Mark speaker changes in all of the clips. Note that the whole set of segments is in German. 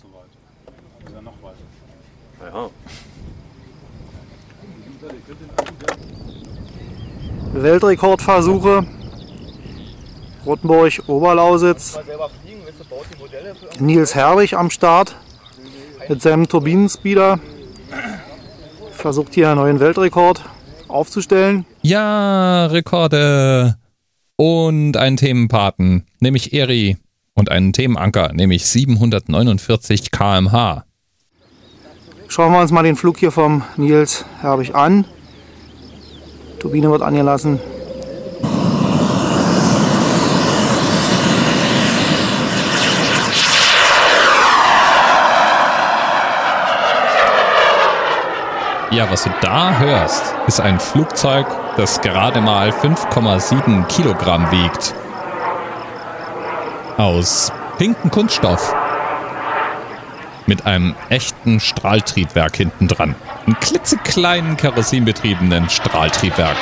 Speaker 1: so weit. Ist ja noch weiter.
Speaker 2: Ja.
Speaker 3: Weltrekordversuche. Rottenburg, Oberlausitz. Nils Herwig am Start mit seinem Turbinenspeeder. Versucht hier einen neuen Weltrekord aufzustellen.
Speaker 4: Ja, Rekorde. Und einen Themenpaten, nämlich Eri. Und einen Themenanker, nämlich 749 km/h.
Speaker 3: Schauen wir uns mal den Flug hier vom Nils Herbig an. Turbine wird angelassen.
Speaker 4: Ja, was du da hörst, ist ein Flugzeug, das gerade mal 5,7 Kilogramm wiegt. Aus pinkem Kunststoff. Mit einem echten Strahltriebwerk hinten dran. Ein klitzekleinen kerosinbetriebenen Strahltriebwerk.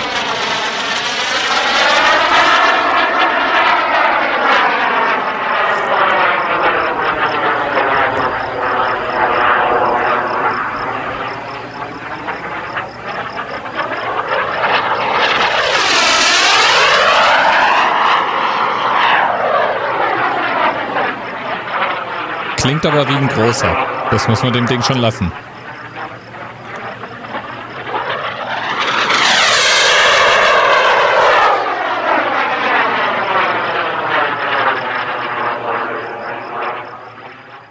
Speaker 4: Klingt aber wie ein großer. Das muss man dem Ding schon lassen.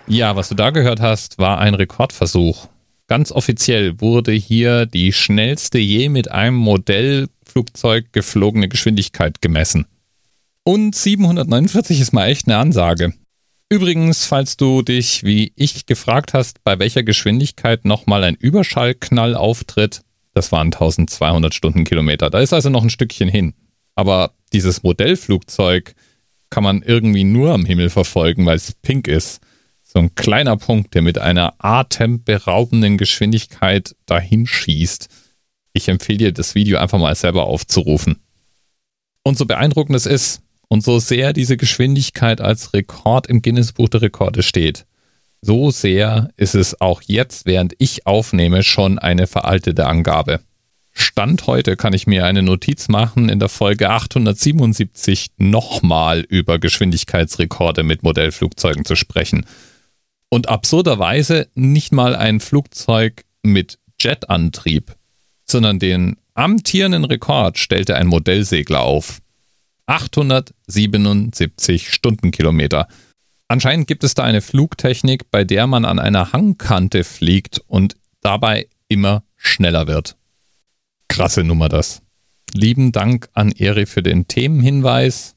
Speaker 4: Ja, was du da gehört hast, war ein Rekordversuch. Ganz offiziell wurde hier die schnellste je mit einem Modellflugzeug geflogene Geschwindigkeit gemessen. Und 749 ist mal echt eine Ansage. Übrigens, falls du dich wie ich gefragt hast, bei welcher Geschwindigkeit nochmal ein Überschallknall auftritt, das waren 1200 Stundenkilometer. Da ist also noch ein Stückchen hin. Aber dieses Modellflugzeug kann man irgendwie nur am Himmel verfolgen, weil es pink ist. So ein kleiner Punkt, der mit einer atemberaubenden Geschwindigkeit dahinschießt. Ich empfehle dir, das Video einfach mal selber aufzurufen. Und so beeindruckend es ist, und so sehr diese Geschwindigkeit als Rekord im Guinness-Buch der Rekorde steht, so sehr ist es auch jetzt, während ich aufnehme, schon eine veraltete Angabe. Stand heute kann ich mir eine Notiz machen, in der Folge 877 nochmal über Geschwindigkeitsrekorde mit Modellflugzeugen zu sprechen. Und absurderweise nicht mal ein Flugzeug mit Jetantrieb, sondern den amtierenden Rekord stellte ein Modellsegler auf. 877 Stundenkilometer. Anscheinend gibt es da eine Flugtechnik, bei der man an einer Hangkante fliegt und dabei immer schneller wird. Krasse Nummer das. Lieben Dank an Eri für den Themenhinweis.